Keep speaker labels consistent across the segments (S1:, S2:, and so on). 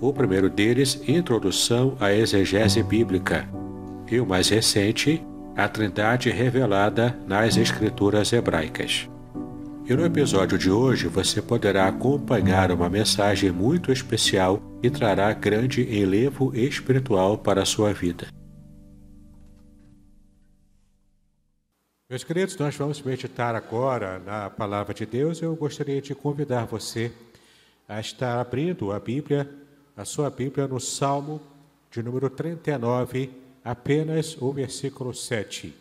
S1: o primeiro deles, Introdução à Exegese Bíblica, e o mais recente, A Trindade Revelada nas Escrituras Hebraicas. E no episódio de hoje você poderá acompanhar uma mensagem muito especial e trará grande enlevo espiritual para a sua vida. Meus queridos, nós vamos meditar agora na Palavra de Deus. Eu gostaria de convidar você a estar abrindo a Bíblia a sua Bíblia no Salmo de número 39, apenas o versículo 7.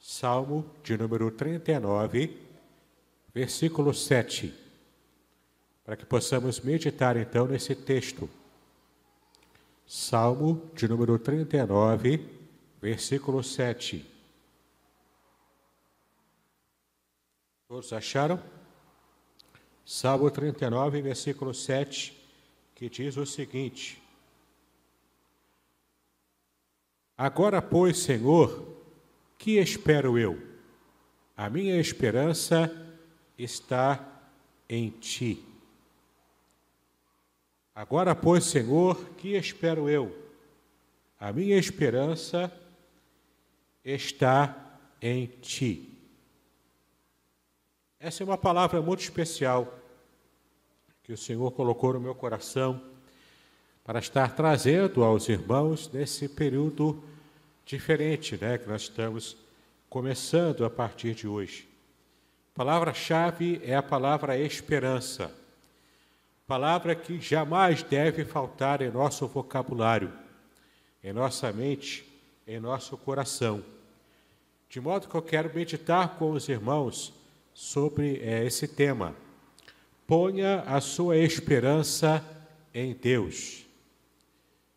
S1: Salmo de número 39, versículo 7. Para que possamos meditar então nesse texto. Salmo de número 39, versículo 7. Todos acharam? Salmo 39, versículo 7 que diz o seguinte: Agora, pois, Senhor, que espero eu? A minha esperança está em ti. Agora, pois, Senhor, que espero eu? A minha esperança está em ti. Essa é uma palavra muito especial que o Senhor colocou no meu coração para estar trazendo aos irmãos nesse período diferente, né, que nós estamos começando a partir de hoje. Palavra-chave é a palavra esperança. Palavra que jamais deve faltar em nosso vocabulário, em nossa mente, em nosso coração. De modo que eu quero meditar com os irmãos sobre é, esse tema Ponha a sua esperança em Deus.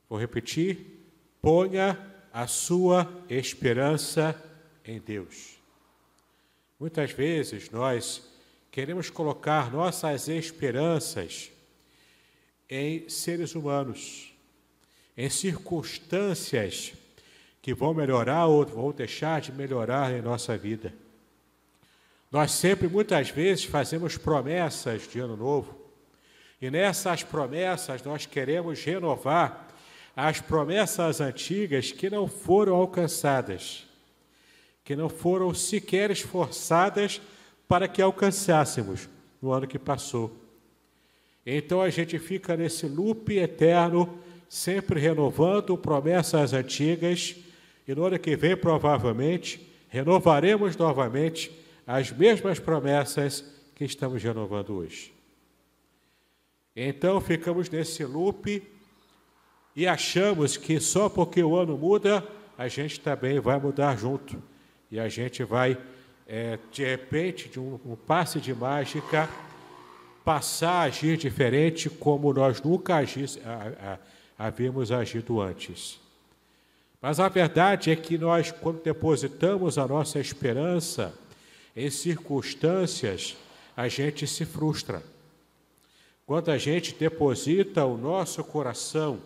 S1: Vou repetir. Ponha a sua esperança em Deus. Muitas vezes nós queremos colocar nossas esperanças em seres humanos, em circunstâncias que vão melhorar ou vão deixar de melhorar em nossa vida. Nós sempre, muitas vezes, fazemos promessas de ano novo, e nessas promessas nós queremos renovar as promessas antigas que não foram alcançadas, que não foram sequer esforçadas para que alcançássemos no ano que passou. Então a gente fica nesse loop eterno, sempre renovando promessas antigas, e no ano que vem, provavelmente, renovaremos novamente as mesmas promessas que estamos renovando hoje. Então ficamos nesse loop e achamos que só porque o ano muda, a gente também vai mudar junto. E a gente vai, é, de repente, de um, um passe de mágica, passar a agir diferente como nós nunca agis, a, a, havíamos agido antes. Mas a verdade é que nós, quando depositamos a nossa esperança em circunstâncias, a gente se frustra. Quando a gente deposita o nosso coração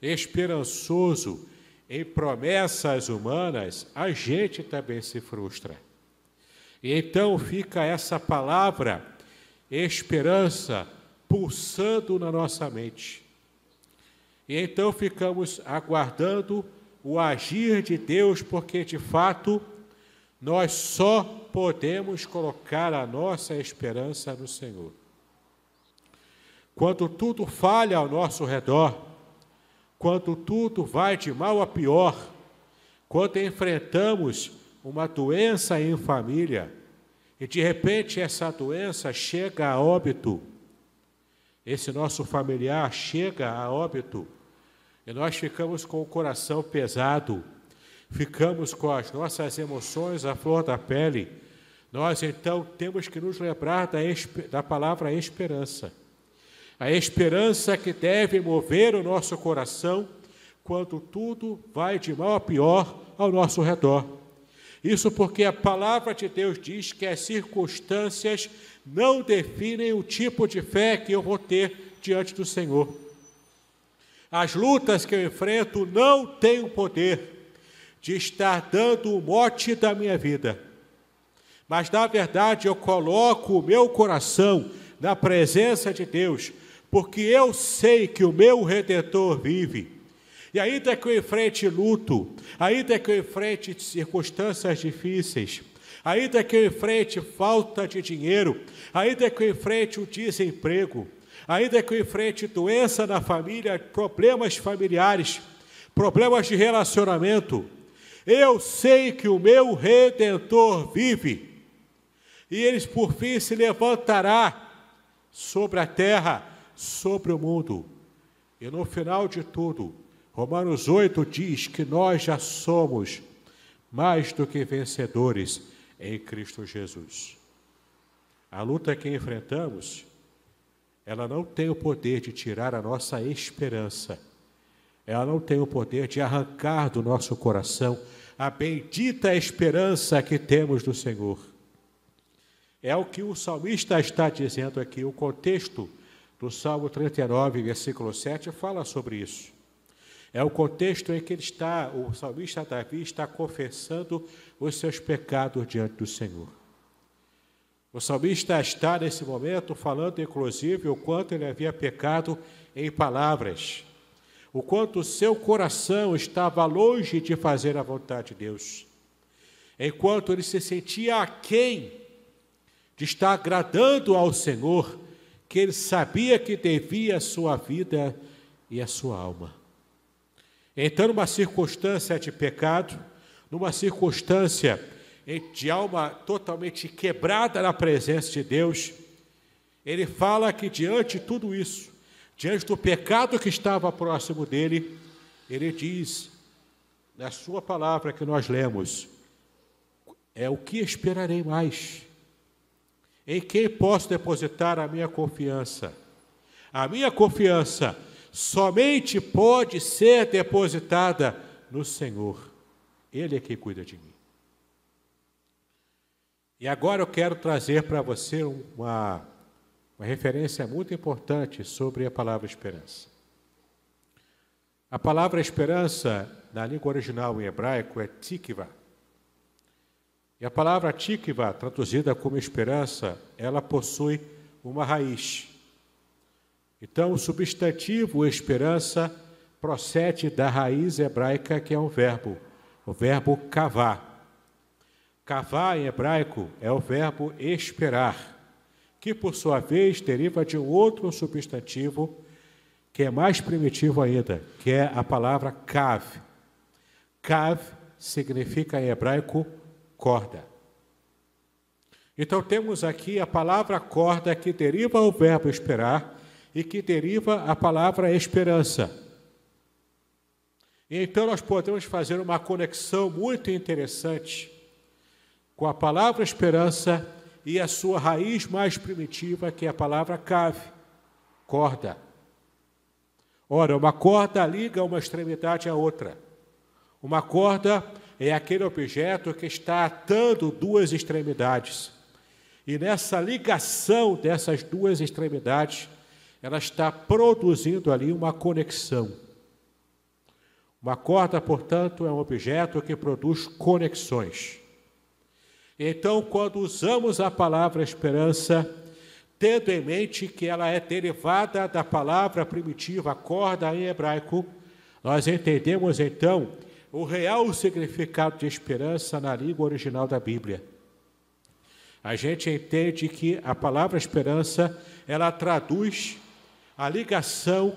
S1: esperançoso em promessas humanas, a gente também se frustra. E então fica essa palavra, esperança, pulsando na nossa mente. E então ficamos aguardando o agir de Deus, porque de fato nós só podemos colocar a nossa esperança no Senhor. Quando tudo falha ao nosso redor, quando tudo vai de mal a pior, quando enfrentamos uma doença em família e de repente essa doença chega a óbito, esse nosso familiar chega a óbito, e nós ficamos com o coração pesado, ficamos com as nossas emoções à flor da pele, nós então temos que nos lembrar da, da palavra esperança. A esperança que deve mover o nosso coração quando tudo vai de mal a pior ao nosso redor. Isso porque a palavra de Deus diz que as circunstâncias não definem o tipo de fé que eu vou ter diante do Senhor. As lutas que eu enfrento não têm o poder de estar dando o mote da minha vida. Mas, na verdade, eu coloco o meu coração na presença de Deus, porque eu sei que o meu Redentor vive. E ainda que eu enfrente luto, ainda que eu enfrente circunstâncias difíceis, ainda que eu enfrente falta de dinheiro, ainda que eu enfrente o desemprego, ainda que eu enfrente doença na família, problemas familiares, problemas de relacionamento, eu sei que o meu redentor vive, e ele por fim se levantará sobre a terra, sobre o mundo. E no final de tudo, Romanos 8 diz que nós já somos mais do que vencedores em Cristo Jesus. A luta que enfrentamos ela não tem o poder de tirar a nossa esperança. Ela não tem o poder de arrancar do nosso coração a bendita esperança que temos do Senhor. É o que o salmista está dizendo aqui. O contexto do Salmo 39, versículo 7, fala sobre isso. É o contexto em que ele está, o salmista Davi está confessando os seus pecados diante do Senhor. O salmista está nesse momento falando, inclusive, o quanto ele havia pecado em palavras, o quanto o seu coração estava longe de fazer a vontade de Deus, enquanto ele se sentia aquém de estar agradando ao Senhor, que ele sabia que devia a sua vida e a sua alma. Então, numa circunstância de pecado, numa circunstância de alma totalmente quebrada na presença de Deus, ele fala que diante de tudo isso, diante do pecado que estava próximo dele, ele diz, na sua palavra que nós lemos, é o que esperarei mais? Em quem posso depositar a minha confiança? A minha confiança somente pode ser depositada no Senhor. Ele é quem cuida de mim. E agora eu quero trazer para você uma, uma referência muito importante sobre a palavra esperança. A palavra esperança, na língua original em hebraico, é tikva. E a palavra tikva, traduzida como esperança, ela possui uma raiz. Então, o substantivo esperança procede da raiz hebraica que é um verbo, o verbo cavar. Cavar em hebraico é o verbo esperar, que por sua vez deriva de um outro substantivo que é mais primitivo ainda, que é a palavra kav. Kav significa em hebraico corda. Então temos aqui a palavra corda que deriva o verbo esperar e que deriva a palavra esperança. Então nós podemos fazer uma conexão muito interessante com a palavra esperança e a sua raiz mais primitiva, que é a palavra cave, corda. Ora, uma corda liga uma extremidade à outra. Uma corda é aquele objeto que está atando duas extremidades. E nessa ligação dessas duas extremidades, ela está produzindo ali uma conexão. Uma corda, portanto, é um objeto que produz conexões. Então, quando usamos a palavra esperança, tendo em mente que ela é derivada da palavra primitiva corda em hebraico, nós entendemos então o real significado de esperança na língua original da Bíblia. A gente entende que a palavra esperança, ela traduz a ligação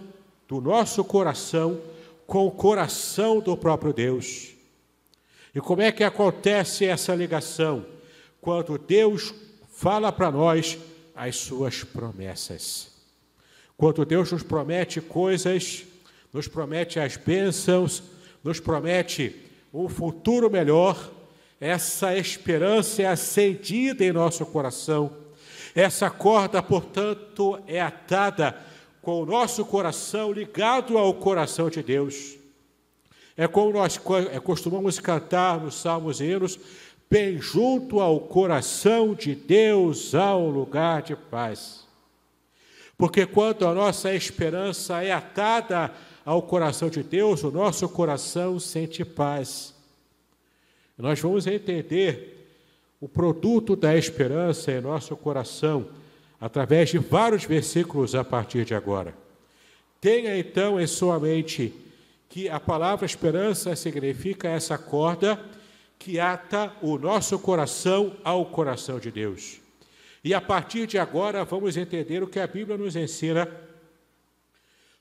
S1: do nosso coração com o coração do próprio Deus. E como é que acontece essa ligação? Quando Deus fala para nós as suas promessas. Quando Deus nos promete coisas, nos promete as bênçãos, nos promete um futuro melhor, essa esperança é acendida em nosso coração. Essa corda, portanto, é atada com o nosso coração ligado ao coração de Deus. É como nós é, costumamos cantar nos salmos e hinos, bem junto ao coração de Deus, ao lugar de paz. Porque quando a nossa esperança é atada ao coração de Deus, o nosso coração sente paz. Nós vamos entender o produto da esperança em nosso coração através de vários versículos a partir de agora. Tenha então em sua mente que a palavra esperança significa essa corda que ata o nosso coração ao coração de Deus. E a partir de agora vamos entender o que a Bíblia nos ensina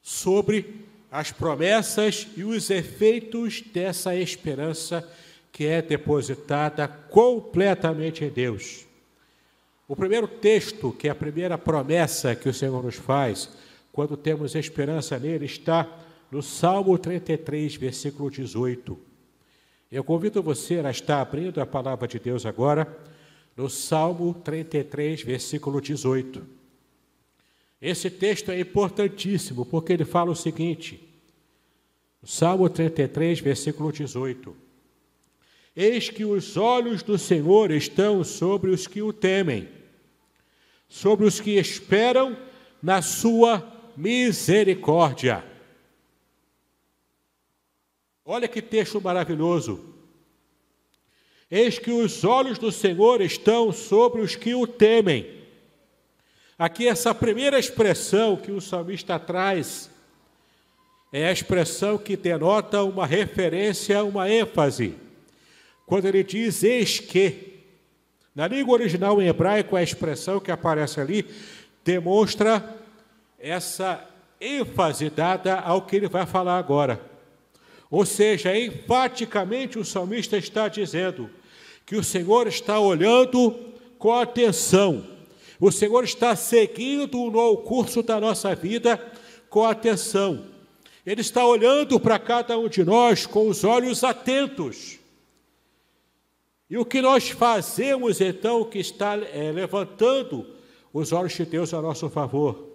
S1: sobre as promessas e os efeitos dessa esperança que é depositada completamente em Deus. O primeiro texto, que é a primeira promessa que o Senhor nos faz, quando temos esperança nele, está no Salmo 33, versículo 18. Eu convido você a estar abrindo a palavra de Deus agora, no Salmo 33, versículo 18. Esse texto é importantíssimo, porque ele fala o seguinte: Salmo 33, versículo 18. Eis que os olhos do Senhor estão sobre os que o temem, sobre os que esperam na sua misericórdia. Olha que texto maravilhoso. Eis que os olhos do Senhor estão sobre os que o temem. Aqui, essa primeira expressão que o salmista traz é a expressão que denota uma referência, uma ênfase. Quando ele diz eis que, na língua original em hebraico, a expressão que aparece ali demonstra essa ênfase dada ao que ele vai falar agora. Ou seja, enfaticamente o salmista está dizendo que o Senhor está olhando com atenção, o Senhor está seguindo no curso da nossa vida com atenção. Ele está olhando para cada um de nós com os olhos atentos. E o que nós fazemos então que está é, levantando os olhos de Deus a nosso favor?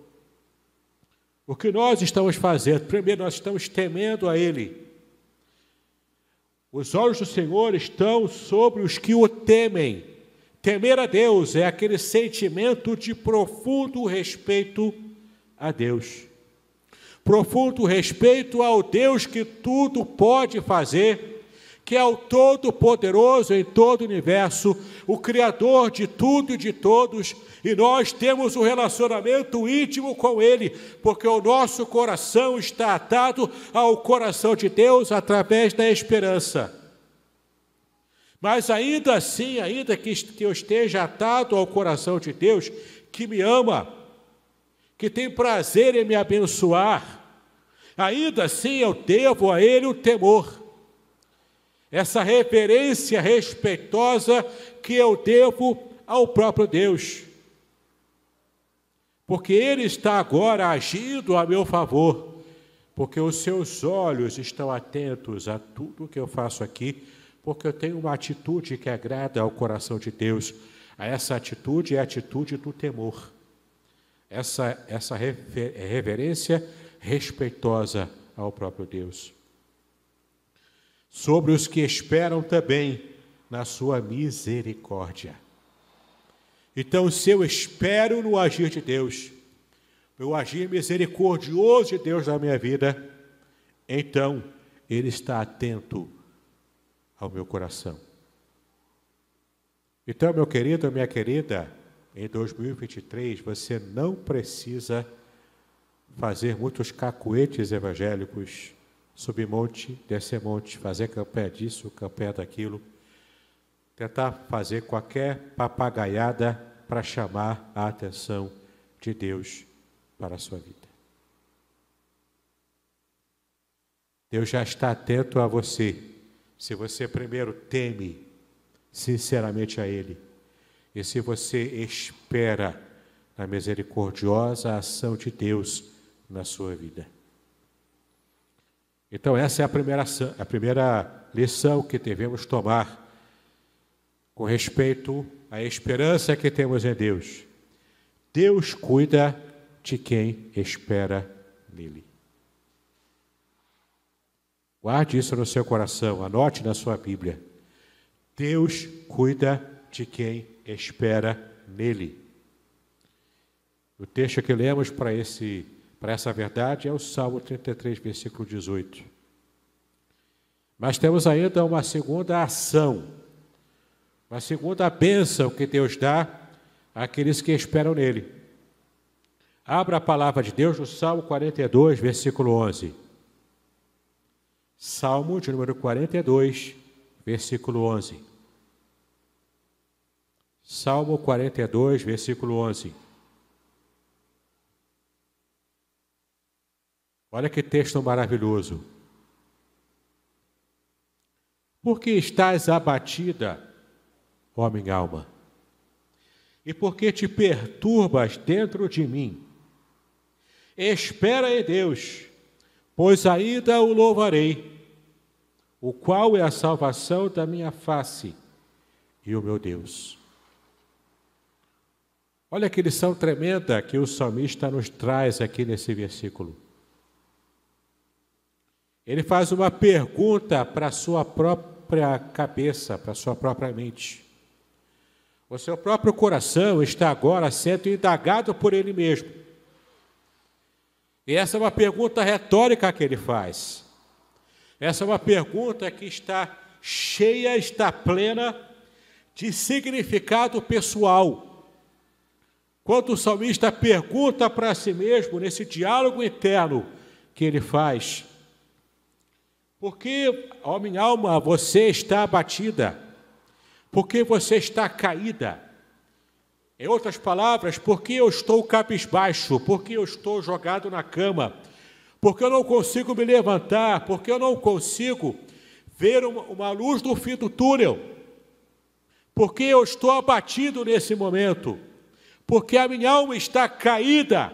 S1: O que nós estamos fazendo? Primeiro, nós estamos temendo a Ele. Os olhos do Senhor estão sobre os que o temem. Temer a Deus é aquele sentimento de profundo respeito a Deus. Profundo respeito ao Deus que tudo pode fazer que é o Todo-Poderoso em todo o universo, o Criador de tudo e de todos, e nós temos um relacionamento íntimo com Ele, porque o nosso coração está atado ao coração de Deus através da esperança. Mas ainda assim, ainda que eu esteja atado ao coração de Deus, que me ama, que tem prazer em me abençoar, ainda assim eu devo a Ele o temor essa reverência respeitosa que eu devo ao próprio Deus. Porque Ele está agora agindo a meu favor, porque os seus olhos estão atentos a tudo que eu faço aqui, porque eu tenho uma atitude que agrada ao coração de Deus. Essa atitude é a atitude do temor, essa, essa reverência respeitosa ao próprio Deus sobre os que esperam também na sua misericórdia. Então, se eu espero no agir de Deus, no agir misericordioso de Deus na minha vida, então Ele está atento ao meu coração. Então, meu querido, minha querida, em 2023 você não precisa fazer muitos cacuetes evangélicos subir monte, descer monte, fazer campanha disso, campanha daquilo, tentar fazer qualquer papagaiada para chamar a atenção de Deus para a sua vida. Deus já está atento a você, se você primeiro teme sinceramente a Ele e se você espera na misericordiosa ação de Deus na sua vida. Então, essa é a primeira, a primeira lição que devemos tomar com respeito à esperança que temos em Deus. Deus cuida de quem espera nele. Guarde isso no seu coração, anote na sua Bíblia. Deus cuida de quem espera nele. O texto que lemos para esse para essa verdade é o Salmo 33, versículo 18. Mas temos ainda uma segunda ação, uma segunda bênção que Deus dá àqueles que esperam nele. Abra a palavra de Deus no Salmo 42, versículo 11. Salmo de número 42, versículo 11. Salmo 42, versículo 11. Olha que texto maravilhoso. Por que estás abatida, ó minha alma? E por que te perturbas dentro de mim? Espera em Deus, pois ainda o louvarei, o qual é a salvação da minha face e o meu Deus. Olha que lição tremenda que o salmista nos traz aqui nesse versículo. Ele faz uma pergunta para a sua própria cabeça, para a sua própria mente. O seu próprio coração está agora sendo indagado por ele mesmo. E essa é uma pergunta retórica que ele faz. Essa é uma pergunta que está cheia, está plena de significado pessoal. Quando o salmista pergunta para si mesmo, nesse diálogo interno que ele faz, porque, ó minha alma, você está abatida, porque você está caída. Em outras palavras, porque eu estou cabisbaixo, porque eu estou jogado na cama, porque eu não consigo me levantar, porque eu não consigo ver uma, uma luz no fim do túnel, porque eu estou abatido nesse momento, porque a minha alma está caída.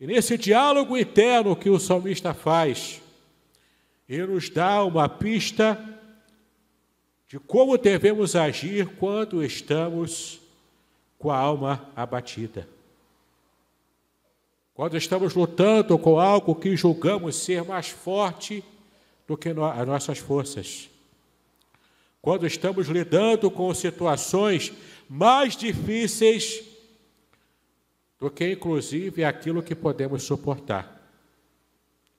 S1: E nesse diálogo interno que o salmista faz, ele nos dá uma pista de como devemos agir quando estamos com a alma abatida. Quando estamos lutando com algo que julgamos ser mais forte do que as nossas forças. Quando estamos lidando com situações mais difíceis do que, inclusive, aquilo que podemos suportar.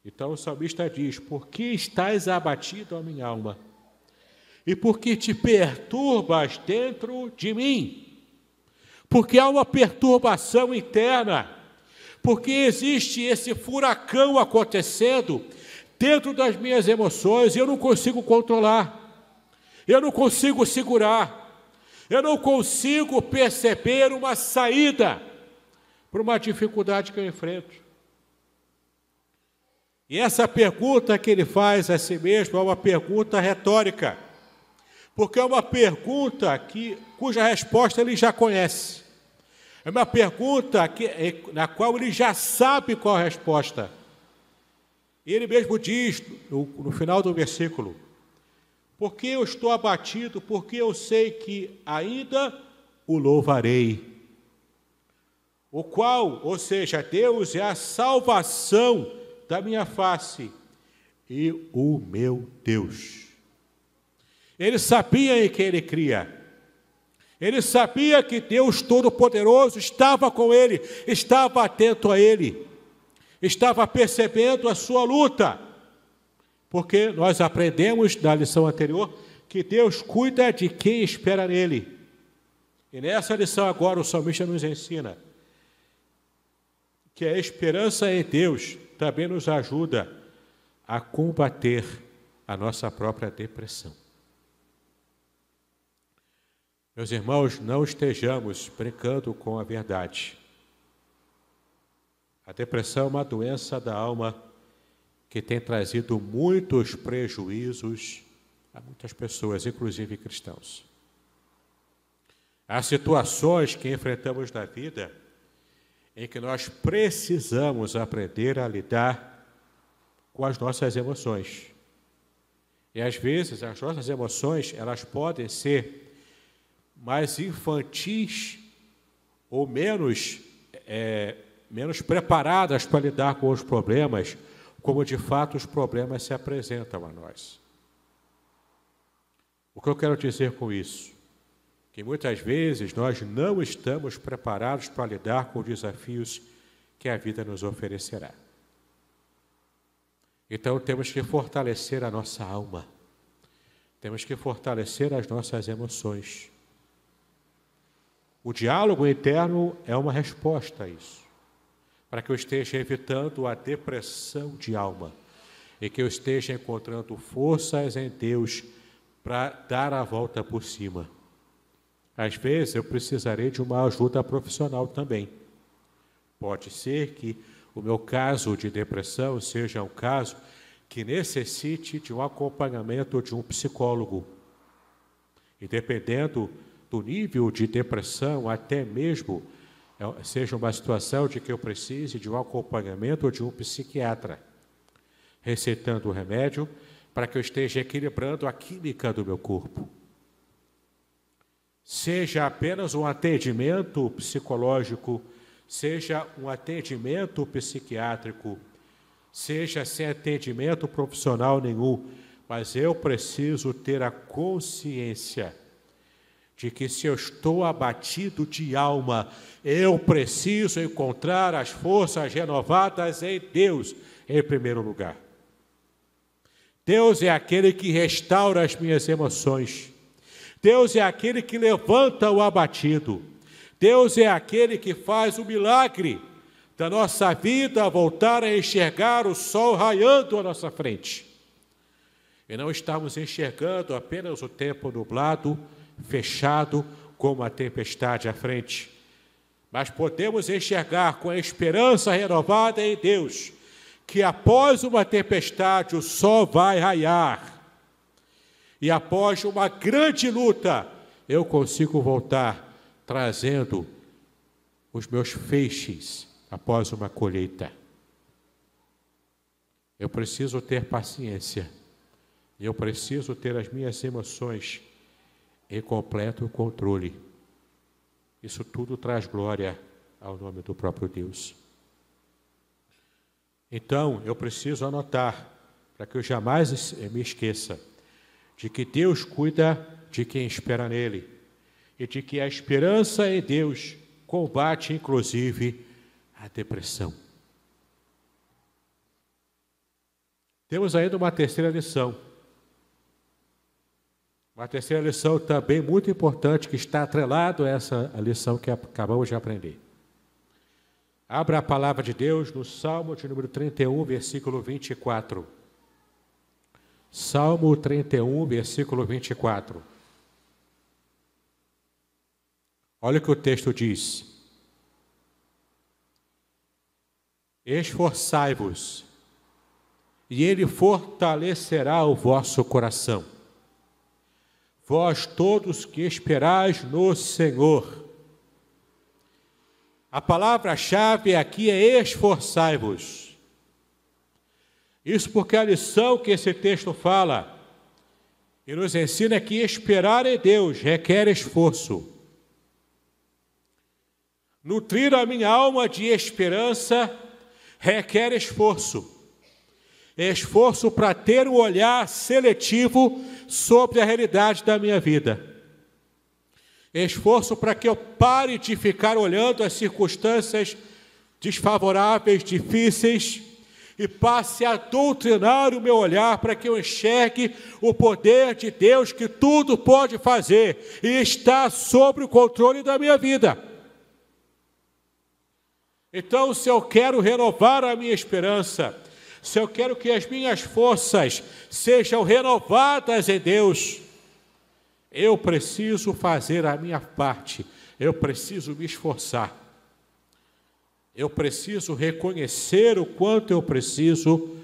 S1: Então o salmista diz: Por que estás abatido, a minha alma? E por que te perturbas dentro de mim? Porque há uma perturbação interna, porque existe esse furacão acontecendo dentro das minhas emoções e eu não consigo controlar, eu não consigo segurar, eu não consigo perceber uma saída para uma dificuldade que eu enfrento. E essa pergunta que ele faz a si mesmo é uma pergunta retórica, porque é uma pergunta que, cuja resposta ele já conhece. É uma pergunta que, na qual ele já sabe qual a resposta. Ele mesmo diz no, no final do versículo: Porque eu estou abatido, porque eu sei que ainda o louvarei. O qual, ou seja, Deus é a salvação da minha face e o meu Deus. Ele sabia em quem ele cria. Ele sabia que Deus Todo-Poderoso estava com ele, estava atento a ele, estava percebendo a sua luta. Porque nós aprendemos na lição anterior que Deus cuida de quem espera nele. E nessa lição agora o salmista nos ensina que a esperança em Deus também nos ajuda a combater a nossa própria depressão. Meus irmãos, não estejamos brincando com a verdade. A depressão é uma doença da alma que tem trazido muitos prejuízos a muitas pessoas, inclusive cristãos. Há situações que enfrentamos na vida em que nós precisamos aprender a lidar com as nossas emoções. E às vezes as nossas emoções, elas podem ser mais infantis ou menos, é, menos preparadas para lidar com os problemas, como de fato os problemas se apresentam a nós. O que eu quero dizer com isso? Que muitas vezes nós não estamos preparados para lidar com os desafios que a vida nos oferecerá. Então temos que fortalecer a nossa alma, temos que fortalecer as nossas emoções. O diálogo interno é uma resposta a isso, para que eu esteja evitando a depressão de alma e que eu esteja encontrando forças em Deus para dar a volta por cima. Às vezes eu precisarei de uma ajuda profissional também. Pode ser que o meu caso de depressão seja um caso que necessite de um acompanhamento de um psicólogo. E dependendo do nível de depressão, até mesmo é, seja uma situação de que eu precise de um acompanhamento de um psiquiatra, receitando o remédio para que eu esteja equilibrando a química do meu corpo. Seja apenas um atendimento psicológico, seja um atendimento psiquiátrico, seja sem atendimento profissional nenhum, mas eu preciso ter a consciência de que se eu estou abatido de alma, eu preciso encontrar as forças renovadas em Deus em primeiro lugar. Deus é aquele que restaura as minhas emoções. Deus é aquele que levanta o abatido. Deus é aquele que faz o milagre da nossa vida voltar a enxergar o sol raiando à nossa frente. E não estamos enxergando apenas o tempo nublado, fechado, como a tempestade à frente, mas podemos enxergar com a esperança renovada em Deus que após uma tempestade o sol vai raiar. E após uma grande luta, eu consigo voltar trazendo os meus feixes após uma colheita. Eu preciso ter paciência. Eu preciso ter as minhas emoções em completo controle. Isso tudo traz glória ao nome do próprio Deus. Então, eu preciso anotar, para que eu jamais me esqueça, de que Deus cuida de quem espera nele e de que a esperança em Deus combate, inclusive, a depressão. Temos ainda uma terceira lição. Uma terceira lição também muito importante que está atrelado a essa lição que acabamos de aprender. Abra a palavra de Deus no Salmo de número 31, versículo 24. Salmo 31, versículo 24. Olha o que o texto diz. Esforçai-vos, e ele fortalecerá o vosso coração. Vós todos que esperais no Senhor, a palavra-chave aqui é esforçai-vos. Isso porque a lição que esse texto fala e nos ensina é que esperar em Deus requer esforço. Nutrir a minha alma de esperança requer esforço. Esforço para ter um olhar seletivo sobre a realidade da minha vida esforço para que eu pare de ficar olhando as circunstâncias desfavoráveis, difíceis, e passe a doutrinar o meu olhar para que eu enxergue o poder de Deus que tudo pode fazer e está sob o controle da minha vida. Então, se eu quero renovar a minha esperança, se eu quero que as minhas forças sejam renovadas em Deus, eu preciso fazer a minha parte, eu preciso me esforçar. Eu preciso reconhecer o quanto eu preciso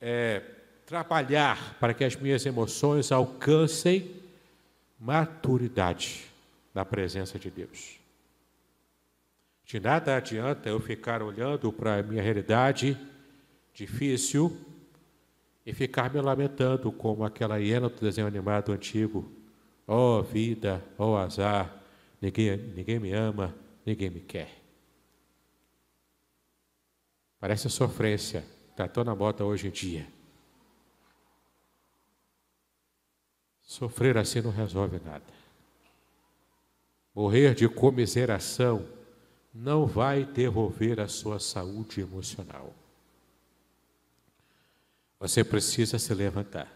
S1: é, trabalhar para que as minhas emoções alcancem maturidade na presença de Deus. De nada adianta eu ficar olhando para a minha realidade difícil e ficar me lamentando como aquela hiena do desenho animado antigo. Oh vida, oh azar, ninguém, ninguém me ama, ninguém me quer. Parece sofrência, está tão na moda hoje em dia. Sofrer assim não resolve nada. Morrer de comiseração não vai devolver a sua saúde emocional. Você precisa se levantar,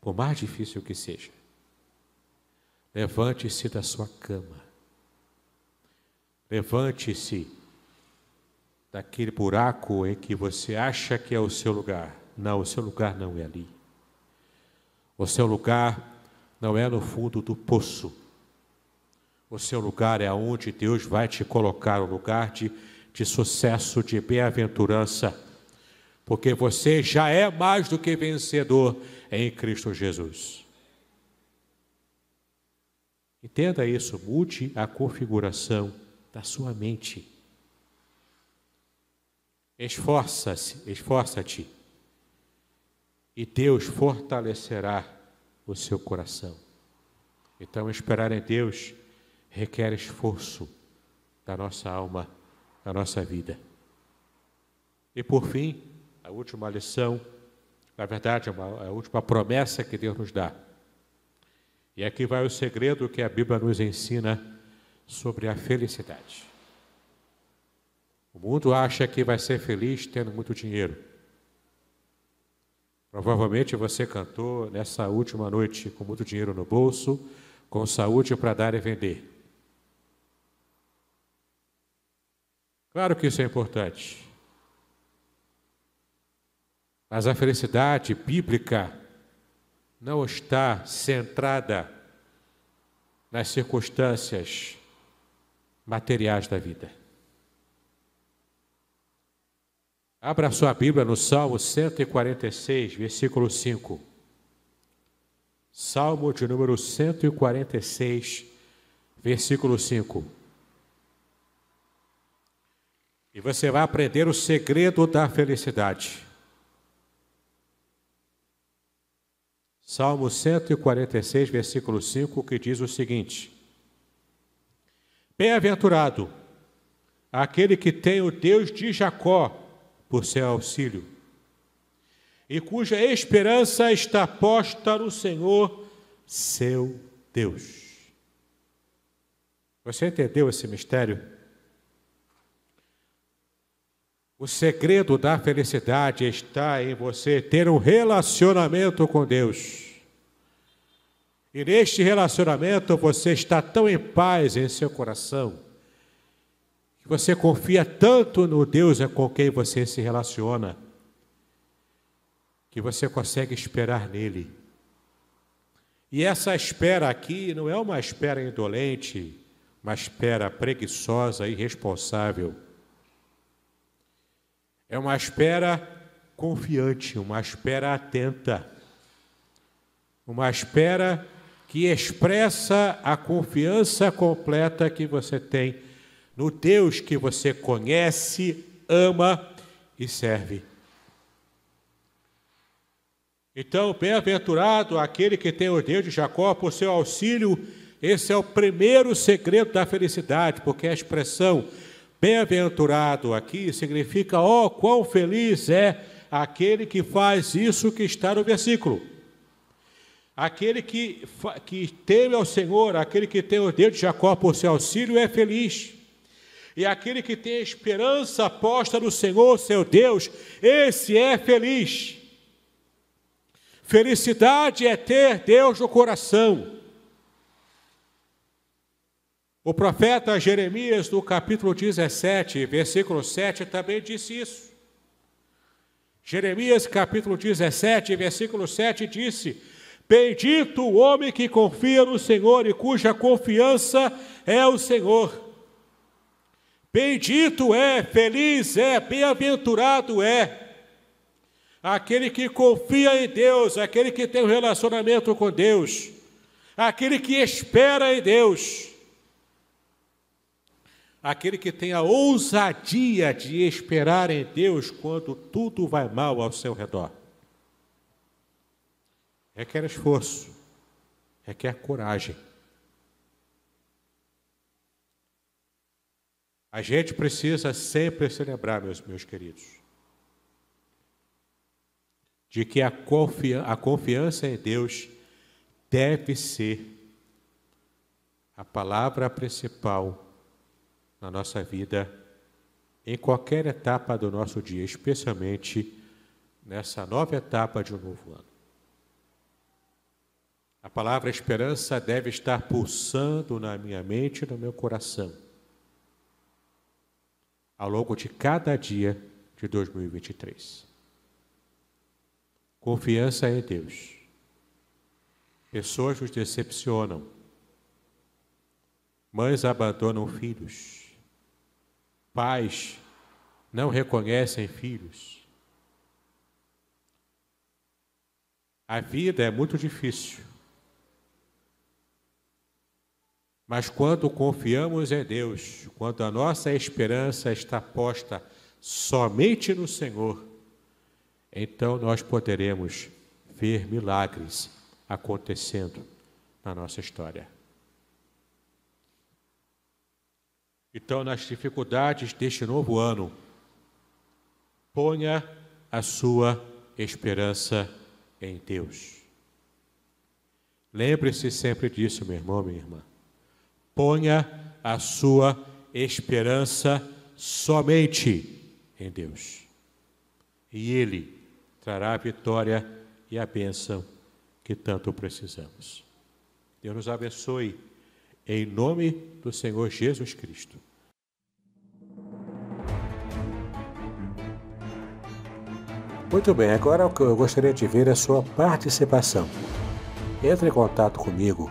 S1: por mais difícil que seja. Levante-se da sua cama. Levante-se daquele buraco em que você acha que é o seu lugar. Não, o seu lugar não é ali. O seu lugar não é no fundo do poço. O seu lugar é onde Deus vai te colocar, o lugar de, de sucesso, de bem-aventurança, porque você já é mais do que vencedor em Cristo Jesus. Entenda isso, mude a configuração da sua mente. Esforça-se, esforça-te, e Deus fortalecerá o seu coração. Então, esperar em Deus requer esforço da nossa alma, da nossa vida. E por fim, a última lição, na verdade, a última promessa que Deus nos dá. E aqui vai o segredo que a Bíblia nos ensina sobre a felicidade. O mundo acha que vai ser feliz tendo muito dinheiro. Provavelmente você cantou nessa última noite com muito dinheiro no bolso, com saúde para dar e vender. Claro que isso é importante. Mas a felicidade bíblica não está centrada nas circunstâncias materiais da vida. Abra sua Bíblia no Salmo 146, versículo 5. Salmo de número 146, versículo 5. E você vai aprender o segredo da felicidade. Salmo 146, versículo 5, que diz o seguinte: Bem-aventurado aquele que tem o Deus de Jacó por seu auxílio, e cuja esperança está posta no Senhor, seu Deus. Você entendeu esse mistério? O segredo da felicidade está em você ter um relacionamento com Deus. E neste relacionamento você está tão em paz em seu coração que você confia tanto no Deus com quem você se relaciona, que você consegue esperar nele. E essa espera aqui não é uma espera indolente, uma espera preguiçosa, irresponsável. É uma espera confiante, uma espera atenta, uma espera que expressa a confiança completa que você tem no Deus que você conhece, ama e serve. Então, bem-aventurado aquele que tem o Deus de Jacó por seu auxílio, esse é o primeiro segredo da felicidade, porque a expressão bem-aventurado aqui significa, ó, oh, quão feliz é aquele que faz isso que está no versículo. Aquele que, que teme ao Senhor, aquele que tem o Deus de Jacó por seu auxílio, é feliz. E aquele que tem esperança posta no Senhor, seu Deus, esse é feliz. Felicidade é ter Deus no coração. O profeta Jeremias, no capítulo 17, versículo 7, também disse isso. Jeremias, capítulo 17, versículo 7, disse: Bendito o homem que confia no Senhor e cuja confiança é o Senhor. Bendito é, feliz é, bem-aventurado é. aquele que confia em Deus, aquele que tem um relacionamento com Deus, aquele que espera em Deus, aquele que tem a ousadia de esperar em Deus quando tudo vai mal ao seu redor. Requer esforço, requer coragem. A gente precisa sempre celebrar, meus, meus queridos, de que a, confiança, a confiança em Deus deve ser a palavra principal na nossa vida, em qualquer etapa do nosso dia, especialmente nessa nova etapa de um novo ano. A palavra esperança deve estar pulsando na minha mente e no meu coração ao longo de cada dia de 2023. Confiança em Deus. Pessoas nos decepcionam. Mães abandonam filhos. Pais não reconhecem filhos. A vida é muito difícil. Mas quando confiamos em Deus, quando a nossa esperança está posta somente no Senhor, então nós poderemos ver milagres acontecendo na nossa história. Então, nas dificuldades deste novo ano, ponha a sua esperança em Deus. Lembre-se sempre disso, meu irmão, minha irmã. Ponha a sua esperança somente em Deus. E Ele trará a vitória e a bênção que tanto precisamos. Deus nos abençoe, em nome do Senhor Jesus Cristo.
S2: Muito bem, agora o que eu gostaria de ver é a sua participação. Entre em contato comigo